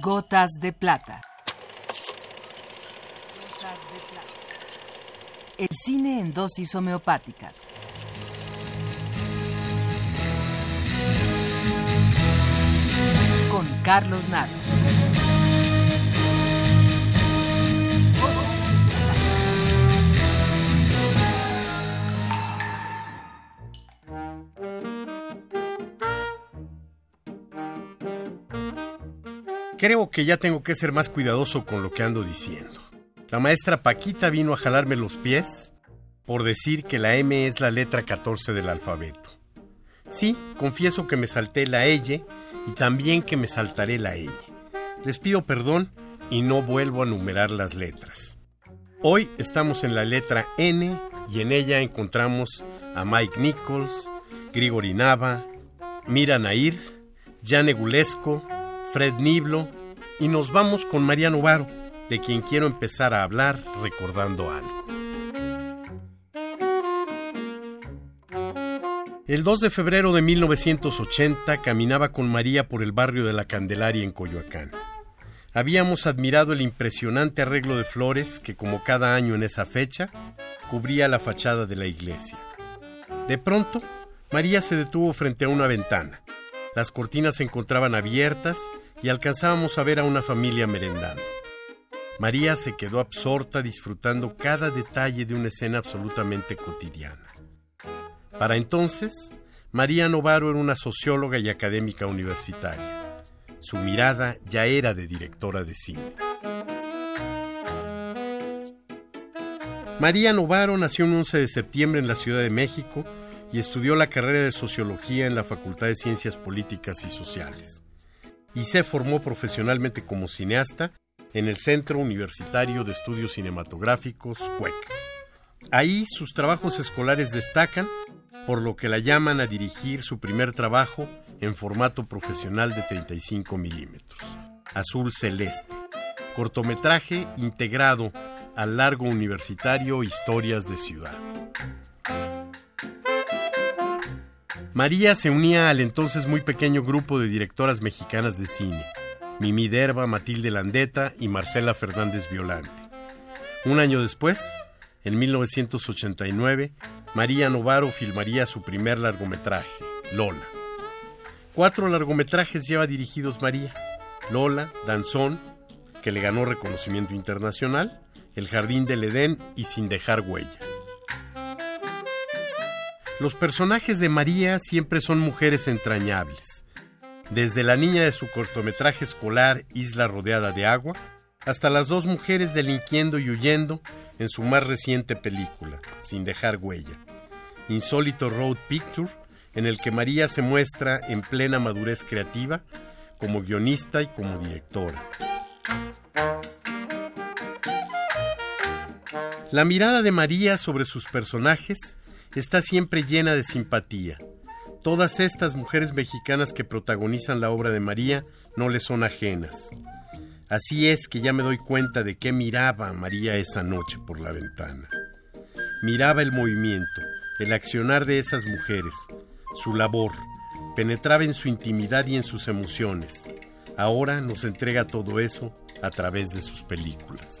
Gotas de plata. El cine en dosis homeopáticas. Con Carlos Naro. Creo que ya tengo que ser más cuidadoso con lo que ando diciendo. La maestra Paquita vino a jalarme los pies por decir que la M es la letra 14 del alfabeto. Sí, confieso que me salté la L y también que me saltaré la L. Les pido perdón y no vuelvo a numerar las letras. Hoy estamos en la letra N y en ella encontramos a Mike Nichols, Grigori Nava, Mira Nair, Jan Egulesco, Fred Niblo y nos vamos con María Novaro, de quien quiero empezar a hablar recordando algo. El 2 de febrero de 1980 caminaba con María por el barrio de la Candelaria en Coyoacán. Habíamos admirado el impresionante arreglo de flores que, como cada año en esa fecha, cubría la fachada de la iglesia. De pronto, María se detuvo frente a una ventana. Las cortinas se encontraban abiertas y alcanzábamos a ver a una familia merendando. María se quedó absorta disfrutando cada detalle de una escena absolutamente cotidiana. Para entonces, María Novaro era una socióloga y académica universitaria. Su mirada ya era de directora de cine. María Novaro nació el 11 de septiembre en la Ciudad de México y estudió la carrera de Sociología en la Facultad de Ciencias Políticas y Sociales. Y se formó profesionalmente como cineasta en el Centro Universitario de Estudios Cinematográficos, CUEC. Ahí sus trabajos escolares destacan, por lo que la llaman a dirigir su primer trabajo en formato profesional de 35 milímetros, Azul Celeste, cortometraje integrado al largo universitario Historias de Ciudad. María se unía al entonces muy pequeño grupo de directoras mexicanas de cine, Mimi Derba, Matilde Landeta y Marcela Fernández Violante. Un año después, en 1989, María Novaro filmaría su primer largometraje, Lola. Cuatro largometrajes lleva dirigidos María, Lola, Danzón, que le ganó reconocimiento internacional, El Jardín del Edén y Sin dejar huella. Los personajes de María siempre son mujeres entrañables. Desde la niña de su cortometraje escolar Isla rodeada de agua, hasta las dos mujeres delinquiendo y huyendo en su más reciente película, Sin dejar huella. Insólito Road Picture, en el que María se muestra en plena madurez creativa como guionista y como directora. La mirada de María sobre sus personajes está siempre llena de simpatía. Todas estas mujeres mexicanas que protagonizan la obra de María no le son ajenas. Así es que ya me doy cuenta de qué miraba María esa noche por la ventana. Miraba el movimiento, el accionar de esas mujeres, su labor, penetraba en su intimidad y en sus emociones. Ahora nos entrega todo eso a través de sus películas.